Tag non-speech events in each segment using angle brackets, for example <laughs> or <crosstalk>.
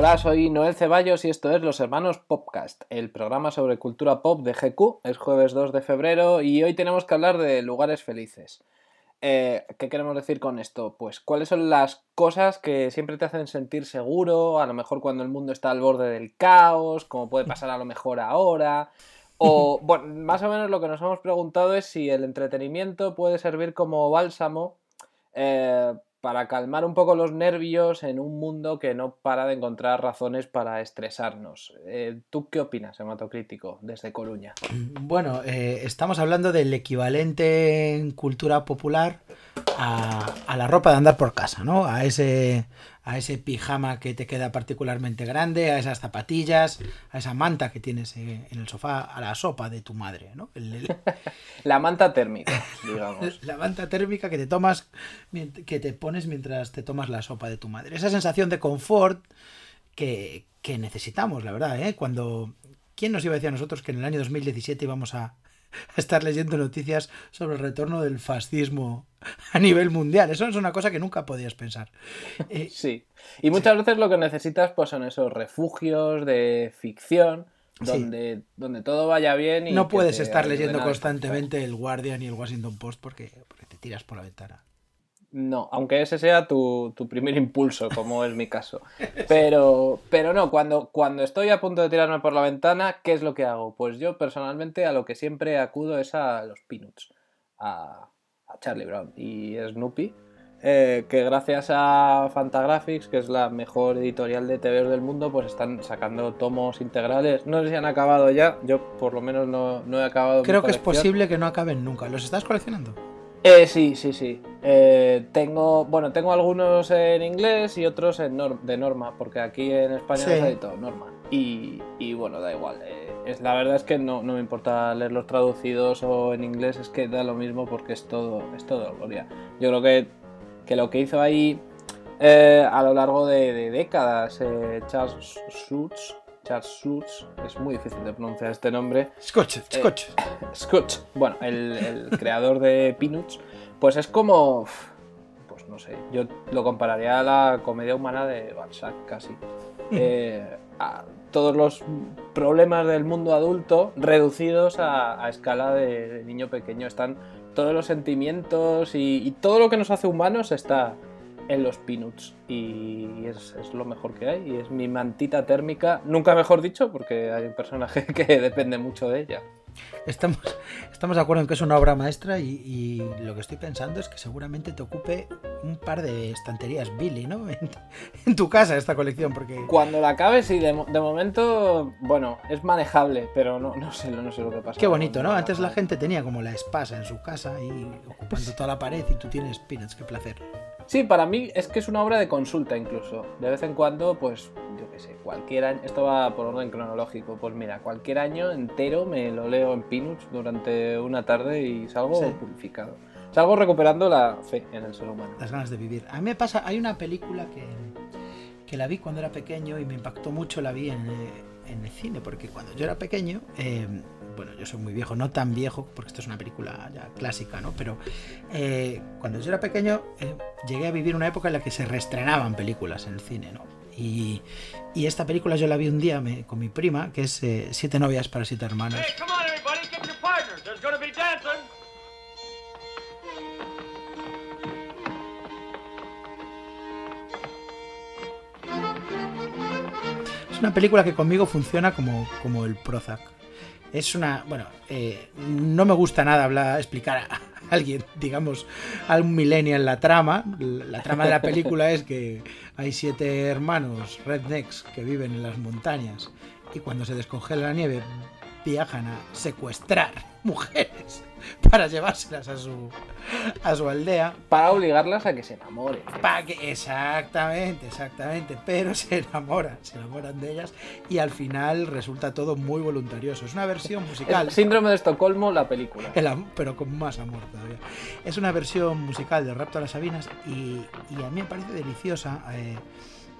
Hola, soy Noel Ceballos y esto es Los Hermanos Popcast, el programa sobre cultura pop de GQ. Es jueves 2 de febrero y hoy tenemos que hablar de lugares felices. Eh, ¿Qué queremos decir con esto? Pues cuáles son las cosas que siempre te hacen sentir seguro, a lo mejor cuando el mundo está al borde del caos, como puede pasar a lo mejor ahora. O, <laughs> bueno, más o menos lo que nos hemos preguntado es si el entretenimiento puede servir como bálsamo eh, para calmar un poco los nervios en un mundo que no para de encontrar razones para estresarnos. Eh, ¿Tú qué opinas, hematocrítico, desde Coruña? Bueno, eh, estamos hablando del equivalente en cultura popular a, a, la ropa de andar por casa, ¿no? A ese, a ese pijama que te queda particularmente grande, a esas zapatillas, a esa manta que tienes en el sofá, a la sopa de tu madre, ¿no? El, el... <laughs> La manta térmica, digamos. <laughs> La manta térmica que te tomas, que te pones mientras te tomas la sopa de tu madre. Esa sensación de confort que, que necesitamos, la verdad, ¿eh? Cuando... ¿Quién nos iba a decir a nosotros que en el año 2017 íbamos a, estar leyendo noticias sobre el retorno del fascismo <laughs> a nivel mundial. Eso es una cosa que nunca podías pensar. Eh, <laughs> sí. Y muchas sí. veces lo que necesitas pues, son esos refugios de ficción. Donde, sí. donde todo vaya bien y no puedes estar leyendo constantemente el Guardian y el Washington Post porque, porque te tiras por la ventana. No, aunque ese sea tu, tu, primer impulso, como es mi caso. <laughs> Pero, pero no, cuando, cuando estoy a punto de tirarme por la ventana, ¿qué es lo que hago? Pues yo personalmente a lo que siempre acudo es a los Peanuts, a, a Charlie Brown y Snoopy, eh, que gracias a Fantagraphics, que es la mejor editorial de TV del mundo, pues están sacando tomos integrales. No sé si han acabado ya, yo por lo menos no, no he acabado. Creo que es posible que no acaben nunca. ¿Los estás coleccionando? Eh, sí, sí, sí. Eh, tengo, bueno, tengo algunos en inglés y otros en de norma, porque aquí en España sí. no editado norma. Y, y, bueno, da igual. Eh, es, la verdad es que no, no, me importa leerlos traducidos o en inglés, es que da lo mismo porque es todo, es todo gloria. Yo creo que, que lo que hizo ahí eh, a lo largo de, de décadas eh, Charles Schultz, Charles Schultz, es muy difícil de pronunciar este nombre. Scotch, Scotch. Eh, Scotch, bueno, el, el creador de Peanuts, pues es como, pues no sé, yo lo compararía a la comedia humana de Balzac casi. Eh, a todos los problemas del mundo adulto reducidos a, escala de, niño pequeño. Están todos los sentimientos y, todo lo que nos hace humanos está, en los Peanuts y es, lo mejor que hay y es mi mantita térmica, nunca mejor dicho porque hay un personaje <laughs> que depende mucho de ella. Estamos, estamos de acuerdo en que es una obra maestra y, y, lo que estoy pensando es que seguramente te ocupe un par de estanterías Billy, ¿no? <laughs> En, en tu casa esta colección, porque... Cuando la acabes, sí, de, de, momento, bueno, es manejable, pero no, no, sé, no sé lo que pasa. Qué bonito, ¿no? Antes la gente tenía como la espasa en su casa y ocupando toda la pared y tú tienes peanuts, qué placer. Sí, para mí es que es una obra de consulta incluso. De vez en cuando, pues, yo qué sé, cualquier año, esto va por orden cronológico, pues mira, cualquier año entero me lo leo en Peanuts durante una tarde y salgo sí. purificado. Salgo recuperando la fe en el ser humano. Las ganas de vivir. A mí me pasa, hay una película que, que la vi cuando era pequeño y me impactó mucho, la vi en, en el cine, porque cuando yo era pequeño... Eh, bueno, yo soy muy viejo, no tan viejo, porque esto es una película ya clásica, ¿no? Pero eh, cuando yo era pequeño eh, llegué a vivir una época en la que se reestrenaban películas en el cine, ¿no? Y, y esta película yo la vi un día me, con mi prima, que es eh, Siete novias para siete hermanos. Hey, come on, everybody, get your partners. There's gonna be dancing. Es una película que conmigo funciona como, como el Prozac es una. Bueno, eh, no me gusta nada hablar, explicar <laughs> alguien, digamos, a un millennial la trama. La trama de la película es que hay siete hermanos rednecks que viven en las montañas y cuando se descongela la nieve viajan a secuestrar mujeres <laughs> para llevárselas a su, a su aldea. Para obligarlas a que se enamoren. Para que, exactamente, exactamente. Pero se enamoran, se enamoran de ellas y al final resulta todo muy voluntarioso. Es una versión musical. El síndrome de Estocolmo, la película. El, pero con más amor todavía. Es una versión musical de Rapto a las Sabinas y, y a mí me parece deliciosa. Eh,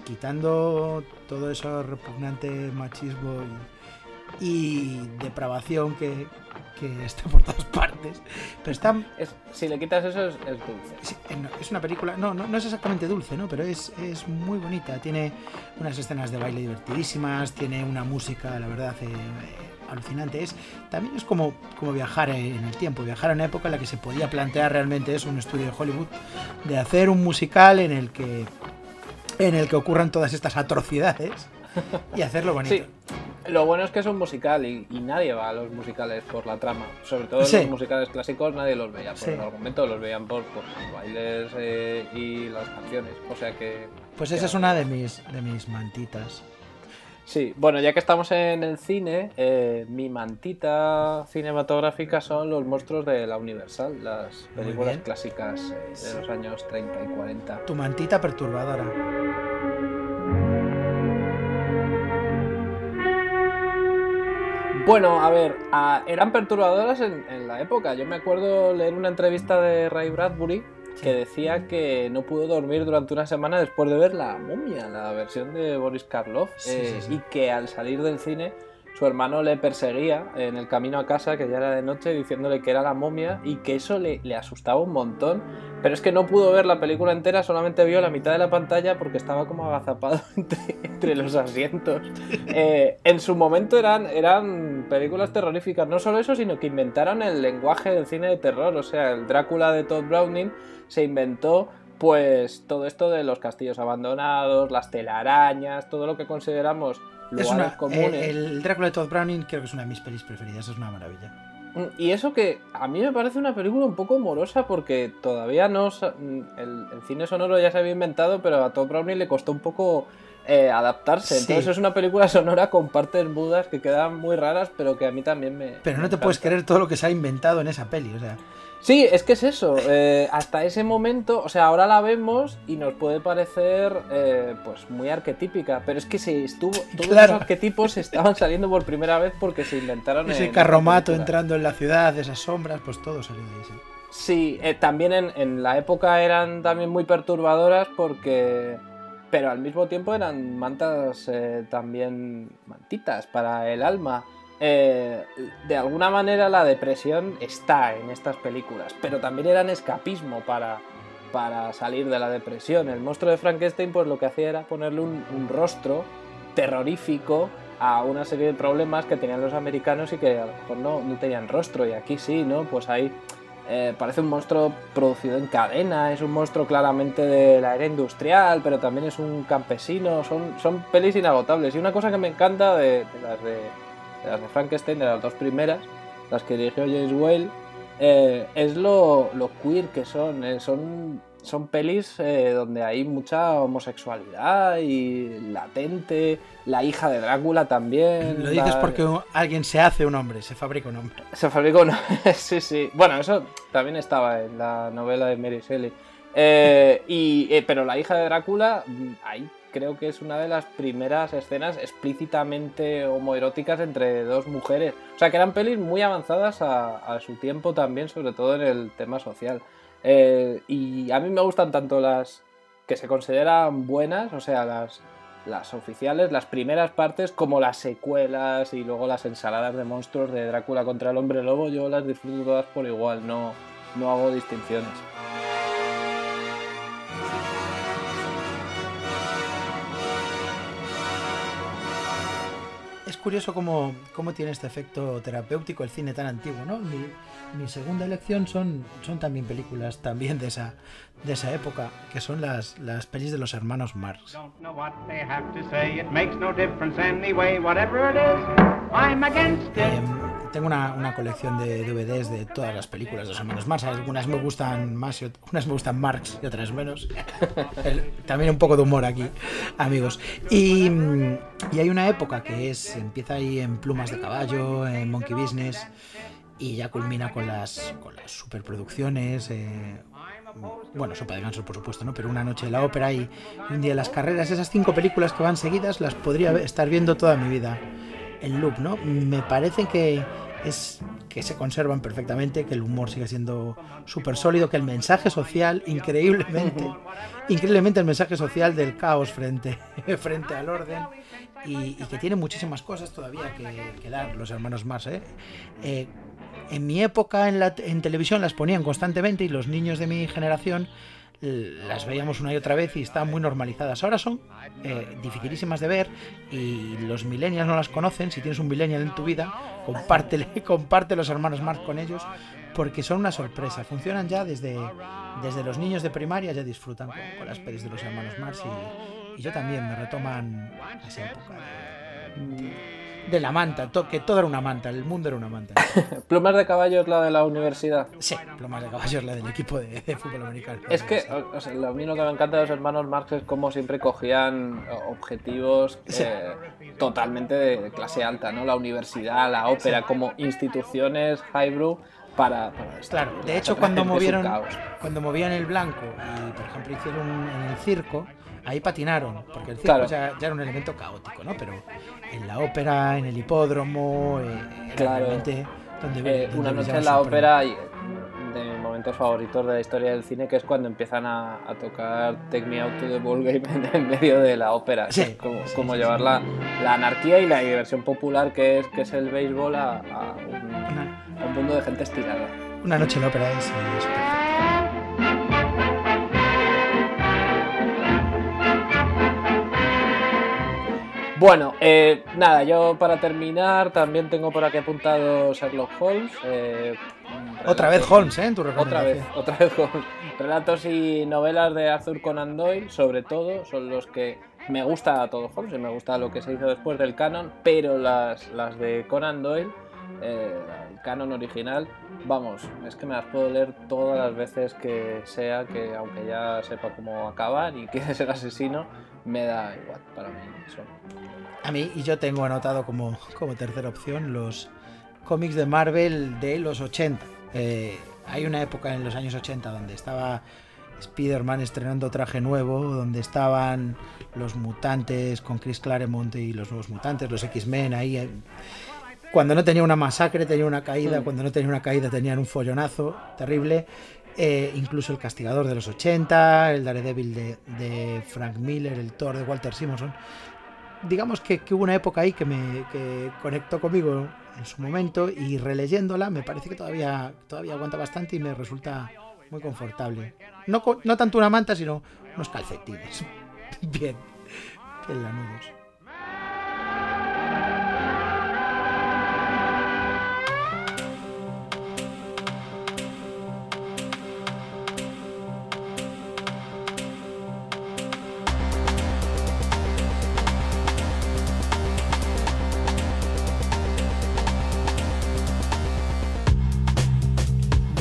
quitando todo eso repugnante machismo y y depravación que, que está por todas partes. Pero está. si le quitas eso, es, dulce. Eh, es una película. No, no, es exactamente dulce, ¿no? Pero es, es, muy bonita. Tiene unas escenas de baile divertidísimas. Tiene una música, la verdad, eh, alucinante. Es, también es como, como viajar en el tiempo. Viajar a una época en la que se podía plantear realmente eso, un estudio de Hollywood, de hacer un musical en el que. En el que ocurran todas estas atrocidades y hacerlo bonito. Lo bueno es que es un musical y, nadie va a los musicales por la trama. Sobre todo los musicales clásicos nadie los veía por el argumento, los veían por, los bailes eh, y las canciones. O sea que. Pues esa es una de mis, de mis mantitas. Sí, bueno, ya que estamos en el cine, eh, mi mantita cinematográfica son los monstruos de la Universal, las películas clásicas eh, de los años 30 y 40. Tu mantita perturbadora. Bueno, a ver, eran perturbadoras en, la época. Yo me acuerdo leer una entrevista de Ray Bradbury que decía que no pudo dormir durante una semana después de ver La momia, la versión de Boris Karloff, eh, y que al salir del cine su hermano le perseguía en el camino a casa, que ya era de noche, diciéndole que era la momia y que eso le, asustaba un montón. Pero es que no pudo ver la película entera, solamente vio la mitad de la pantalla porque estaba como agazapado <laughs> entre, los asientos. Eh, en su momento eran, eran películas terroríficas, no solo eso, sino que inventaron el lenguaje del cine de terror. O sea, el Drácula de Todd Browning se inventó pues todo esto de los castillos abandonados, las telarañas, todo lo que consideramos es una, eh, el Drácula de Todd Browning creo que es una de mis pelis preferidas, es una maravilla. Mm, y eso que a mí me parece una película un poco morosa porque todavía no. Mm, el, cine sonoro ya se había inventado, pero a Todd Browning le costó un poco eh, adaptarse. Entonces es una película sonora con partes mudas que quedan muy raras, pero que a mí también me. Pero no te puedes creer todo lo que se ha inventado en esa peli, o sea. Sí, es que es eso. Eh, hasta ese momento, o sea, ahora la vemos y nos puede parecer eh, pues muy arquetípica, pero es que se estuvo, todos los arquetipos estaban saliendo por primera vez porque se inventaron. Ese carromato entrando en la ciudad, esas sombras, pues todo salió de ahí. Sí, sí eh, también en, en, la época eran también muy perturbadoras porque, pero al mismo tiempo eran mantas también mantitas para el alma. Eh, de alguna manera la depresión está en estas películas, pero también eran escapismo para, para salir de la depresión. El monstruo de Frankenstein pues lo que hacía era ponerle un, rostro terrorífico a una serie de problemas que tenían los americanos y que a lo mejor no, no tenían rostro y aquí sí, ¿no? Pues ahí eh, parece un monstruo producido en cadena, es un monstruo claramente de la era industrial, pero también es un campesino, son, son pelis inagotables. Y una cosa que me encanta de las de las de Frankenstein, de las dos primeras, las que dirigió James Whale, eh, es lo, lo, queer que son. Eh, son, son pelis eh, donde hay mucha homosexualidad y latente. La hija de Drácula también. Lo dices porque alguien se hace un hombre, se fabrica un hombre. Se fabrica un hombre, <laughs> sí, sí. Bueno, eso también estaba en la novela de Mary Shelley. y, pero la hija de Drácula, hay creo que es una de las primeras escenas explícitamente homoeróticas entre dos mujeres. O sea, que eran pelis muy avanzadas a, su tiempo también, sobre todo en el tema social. Eh, y a mí me gustan tanto las que se consideran buenas, o sea, las, las oficiales, las primeras partes, como las secuelas y luego las ensaladas de monstruos de Drácula contra el hombre lobo, yo las disfruto todas por igual, no, no hago distinciones. Curioso cómo, cómo, tiene este efecto terapéutico el cine tan antiguo, ¿no? Mi, mi, segunda elección son, son también películas también de esa, de esa época, que son las, las pelis de los hermanos Marx tengo una, colección de DVDs de todas las películas de los hermanos Marx. Algunas me gustan más, y unas me gustan Marx y otras menos. también un poco de humor aquí, amigos. Y, hay una época que es empieza ahí en Plumas de Caballo, en Monkey Business, y ya culmina con las, con las superproducciones. Eh, bueno, Sopa de por supuesto, ¿no? Pero Una Noche de la Ópera y Un Día de las Carreras, esas cinco películas que van seguidas, las podría estar viendo toda mi vida el loop, ¿no? Me parece que es que se conservan perfectamente, que el humor sigue siendo súper sólido, que el mensaje social, increíblemente, <laughs> increíblemente el mensaje social del caos frente, <laughs> frente al orden, y, que tiene muchísimas cosas todavía que, dar los hermanos más. ¿eh? Eh, en mi época en, la, en televisión las ponían constantemente y los niños de mi generación las veíamos una y otra vez y están muy normalizadas. Ahora son eh, dificilísimas de ver y los millennials no las conocen. Si tienes un millennial en tu vida, compártele, <laughs> comparte los hermanos Marx con ellos porque son una sorpresa. Funcionan ya desde, desde los niños de primaria, ya disfrutan con, las pelis de los hermanos Marx y, yo también me retoman esa época la manta, que todo era una manta, el mundo era una manta. <laughs> ¿Plumas de caballo es la de la universidad? Sí, Plumas de caballo es la del equipo de, fútbol americano. Es que o sea, lo mío que me encanta de los hermanos Marx es cómo siempre cogían objetivos eh, totalmente de clase alta, ¿no? La universidad, la ópera, como instituciones highbrow para, para Claro, de hecho cuando movieron, cuando movían el blanco y por ejemplo hicieron en el circo, ahí patinaron, porque el circo ya, era un elemento caótico, ¿no? Pero en la ópera, en el hipódromo, eh, claro. donde, eh, una noche en la ópera de mis momentos favoritos de la historia del cine, que es cuando empiezan a, tocar Take Me Out to the Ball Game <laughs> en, medio de la ópera. Sí, como, como llevar la, la, anarquía y la diversión popular que es, que es el béisbol a, un, mundo de gente estirada. Una noche en la ópera es, es Bueno, eh, nada, yo para terminar también tengo por aquí apuntado Sherlock Holmes. Eh, otra vez Holmes, ¿eh? En tu otra vez, otra vez Holmes. Relatos y novelas de Arthur Conan Doyle, sobre todo, son los que me gusta todo Holmes y me gusta lo que se hizo después del canon, pero las, las de Conan Doyle, eh, el canon original, vamos, es que me las puedo leer todas las veces que sea, que aunque ya sepa cómo acabar y quién es el asesino, me da igual para mí. Eso. A mí, y yo tengo anotado como, como tercera opción los cómics de Marvel de los 80. Eh, hay una época en los años 80 donde estaba Spider-Man estrenando traje nuevo, donde estaban los mutantes con Chris Claremont y los nuevos mutantes, los X-Men ahí. Cuando no tenía una masacre, tenía una caída, cuando no tenía una caída, tenían un follonazo terrible. Eh, incluso el Castigador de los 80, el Daredevil de, de Frank Miller, el Thor de Walter Simonson digamos que, hubo una época ahí que me conectó conmigo en su momento y releyéndola me parece que todavía, todavía aguanta bastante y me resulta muy confortable. No, no tanto una manta, sino unos calcetines. <laughs> bien, bien lanudos.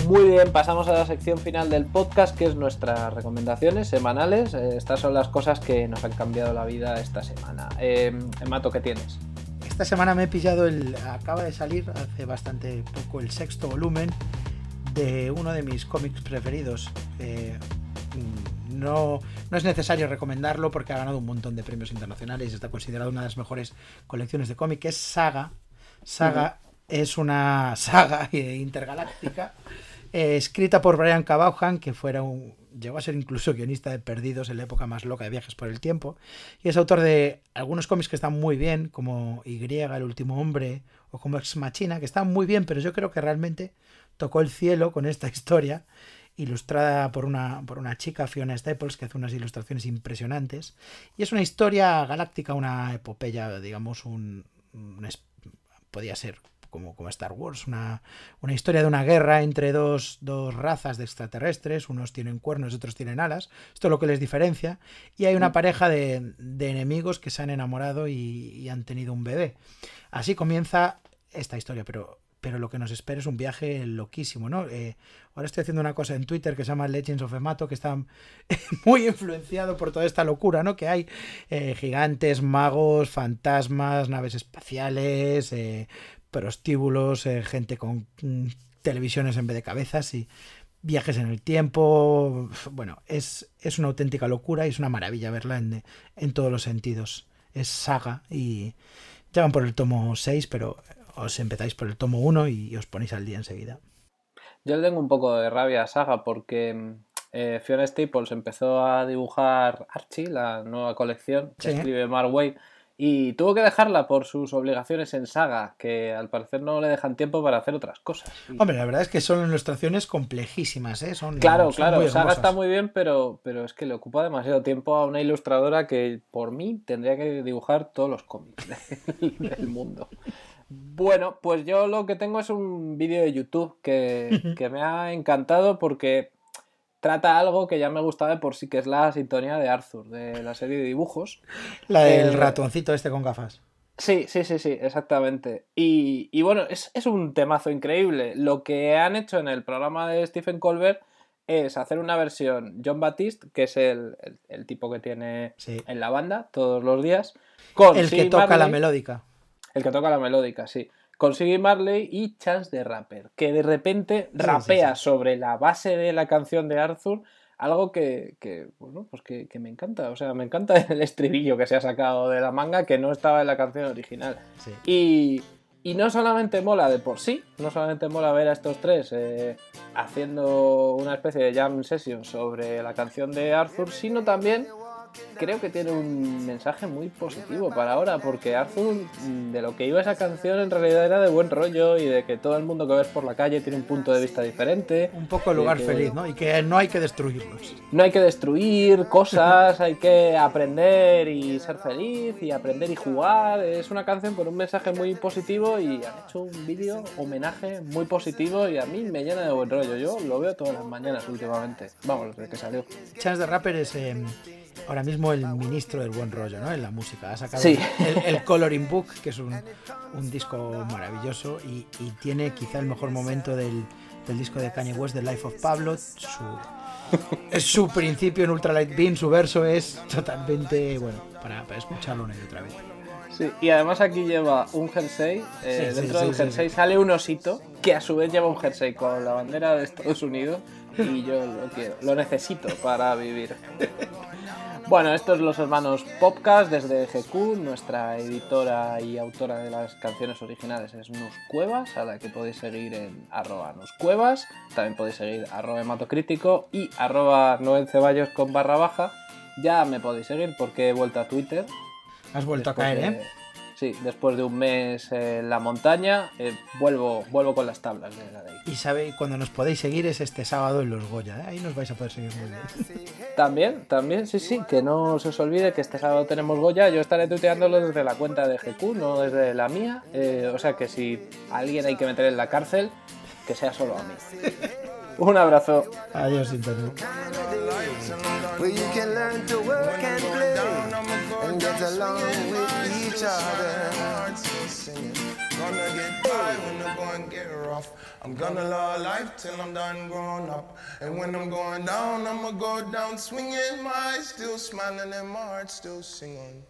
Muy bien, pasamos a la sección final del podcast, que es nuestras recomendaciones semanales. Eh, estas son las cosas que nos han cambiado la vida esta semana. Eh, Mato, ¿qué tienes? Esta semana me he pillado el. Acaba de salir hace bastante poco el sexto volumen de uno de mis cómics preferidos. Eh, no, no, es necesario recomendarlo porque ha ganado un montón de premios internacionales y está considerado una de las mejores colecciones de cómics. Es Saga. Saga es una saga <laughs> intergaláctica eh, escrita por Brian Cabahan, que fuera un, llegó a ser incluso guionista de Perdidos en la época más loca de viajes por el tiempo, y es autor de algunos cómics que están muy bien, como Y, El último hombre, o como Ex Machina, que están muy bien, pero yo creo que realmente tocó el cielo con esta <laughs> historia, ilustrada por una, por una chica, Fiona Staples, que hace unas ilustraciones impresionantes, y es una historia galáctica, una epopeya, digamos, un, un podía ser como, como Star Wars, una, una, historia de una guerra entre dos, dos, razas de extraterrestres, unos tienen cuernos y otros tienen alas, esto es lo que les diferencia, y hay una pareja de, de enemigos que se han enamorado y, han tenido un bebé. Así comienza esta historia, pero pero lo que nos espera es un viaje loquísimo, ¿no? Eh, ahora estoy haciendo una cosa en Twitter que se llama Legends of Emato, que está <laughs> muy influenciado por toda esta locura, ¿no? Que hay eh, gigantes, magos, fantasmas, naves espaciales, eh, prostíbulos, eh, gente con mm, televisiones en vez de cabezas y viajes en el tiempo. Bueno, es, es una auténtica locura y es una maravilla verla en, en todos los sentidos. Es saga y ya van por el tomo 6, pero os empezáis por el tomo 1 y os ponéis al día enseguida. Yo le tengo un poco de rabia a Saga porque eh, Fiona Staples empezó a dibujar Archie, la nueva colección que escribe Mark Way, y tuvo que dejarla por sus obligaciones en Saga, que al parecer no le dejan tiempo para hacer otras cosas. Hombre, la verdad es que son ilustraciones complejísimas, ¿eh? Son, claro, claro, Saga está muy bien, pero, pero es que le ocupa demasiado tiempo a una ilustradora que por mí tendría que dibujar todos los cómics <laughs> del mundo. Bueno, pues yo lo que tengo es un vídeo de YouTube que, me ha encantado porque trata algo que ya me gustaba de por sí, que es la sintonía de Arthur, de la serie de dibujos. <laughs> La del eh, ratoncito este con gafas. Sí, sí, sí, sí, exactamente. Y, bueno, es, un temazo increíble. Lo que han hecho en el programa de Stephen Colbert es hacer una versión John Baptiste, que es el, tipo que tiene en la banda todos los días. Con el que toca la melódica. El que toca la melódica, sí. Con Siggy Marley y Chance de Rapper, que de repente rapea sobre la base de la canción de Arthur, algo que, bueno, pues que, me encanta. O sea, me encanta <laughs> el estribillo que se ha sacado de la manga que no estaba en la canción original. Y, no solamente mola de por sí, no solamente mola ver a estos tres eh, haciendo una especie de jam session sobre la canción de Arthur, sino también creo que tiene un mensaje muy positivo para ahora, porque Arthur, mm, de lo que iba esa canción, en realidad era de buen rollo y de que todo el mundo que ves por la calle tiene un punto de vista diferente. Un poco lugar feliz, ¿no? Y que no hay que destruirlos. No hay que destruir cosas, hay que aprender y ser feliz y aprender y jugar. Es una canción con un mensaje muy positivo y han hecho un vídeo homenaje muy positivo y a mí me llena de buen rollo. Yo lo veo todas las mañanas últimamente. Vamos, desde que salió. Chance de Rapper es. Em, ahora mismo el ministro del buen rollo, ¿no? En la música. Ha sacado el, Coloring Book, que es un, disco maravilloso y, tiene quizá el mejor momento del, disco de Kanye West, The Life of Pablo. Su, su principio en Ultralight Beam, su verso es totalmente, bueno, para, escucharlo una y otra vez. Sí, y además aquí lleva un jersey, eh, dentro del jersey sale un osito que a su vez lleva un jersey con la bandera de Estados Unidos y yo lo quiero, lo necesito para vivir. <laughs> Bueno, estos los hermanos Popcast desde GQ, nuestra editora y autora de las canciones originales es Nus Cuevas, a la que podéis seguir en arroba Nuscuevas, también podéis seguir arroba hematocrítico y arroba Noel Ceballos con barra baja. Ya me podéis seguir porque he vuelto a Twitter. Has vuelto a caer, ¿eh? Sí, después de un mes en la montaña, eh, vuelvo, vuelvo con las tablas de la ley. Y sabe, cuando nos podéis seguir es este sábado en Los Goya, ¿eh? ahí nos vais a poder seguir muy bien. También, también, sí, sí, que no se os olvide que este sábado tenemos Goya, yo estaré tuteándolo desde la cuenta de GQ, no desde la mía, eh, o sea que si alguien hay que meter en la cárcel, que sea solo a mí. un abrazo. Adiós, Internet. Each other. Gonna get by when the going get rough. I'm gonna love life till I'm done growing up. And when I'm going down, I'ma go down swinging. My eyes still smiling and my heart still singing.